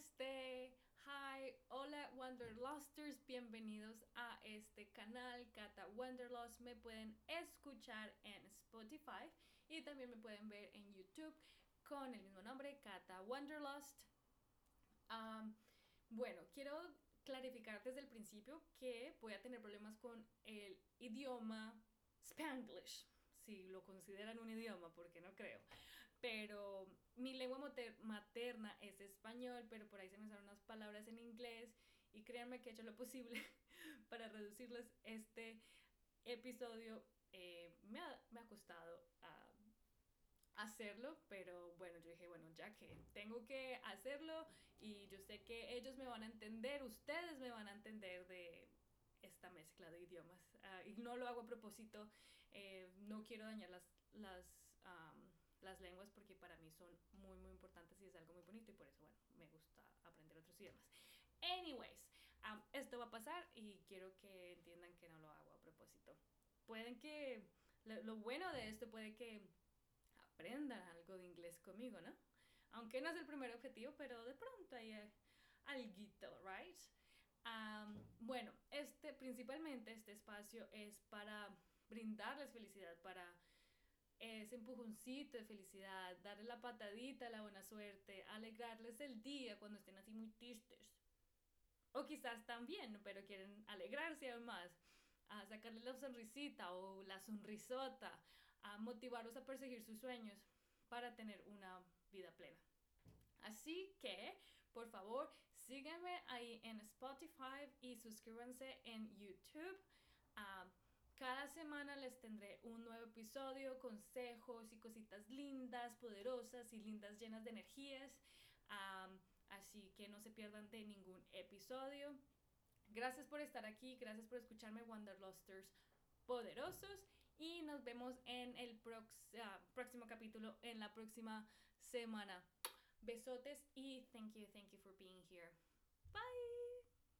Namaste, hi, hola Wanderlusters, bienvenidos a este canal Kata Wanderlust. Me pueden escuchar en Spotify y también me pueden ver en YouTube con el mismo nombre, Kata Wanderlust. bueno, quiero clarificar desde el principio que voy a tener problemas con el idioma Spanglish si lo consideran un idioma, porque no creo. Pero mi lengua materna es español, pero por ahí se me salen unas palabras en inglés y créanme que he hecho lo posible para reducirles este episodio. Eh, me, ha, me, ha, costado ah, hacerlo, pero bueno, yo dije, bueno, ya que tengo que hacerlo y yo sé que ellos me van a entender, ustedes me van a entender de esta mezcla de idiomas. Ah, y no lo hago a propósito, eh, no quiero dañar las, las, las lenguas porque para mí son muy, muy importantes y es algo muy bonito y por eso, bueno, me gusta aprender otros idiomas. Anyways, esto va a pasar y quiero que entiendan que no lo hago a propósito. Pueden que, lo, bueno de esto puede que aprendan algo de inglés conmigo, ¿no? Aunque no es el primer objetivo, pero de pronto hay eh, algo, right? bueno, este, principalmente este espacio es para brindarles felicidad, para ese empujoncito de felicidad, darles la patadita, la buena suerte, alegrarles el día cuando estén así muy tristes. O quizás también, pero quieren alegrarse aún más, a sacarles la sonrisita o la sonrisota, a motivarlos a perseguir sus sueños para tener una vida plena. Así que, por favor, sígueme ahí en Spotify y suscríbanse en YouTube. Ah, cada semana les tendré un nuevo episodio, consejos y cositas lindas, poderosas y lindas llenas de energías. así que no se pierdan de ningún episodio. Gracias por estar aquí, gracias por escucharme Wanderlusters poderosos y nos vemos en el ah, próximo capítulo en la próxima semana. Besotes y thank you, thank you for being here. Bye.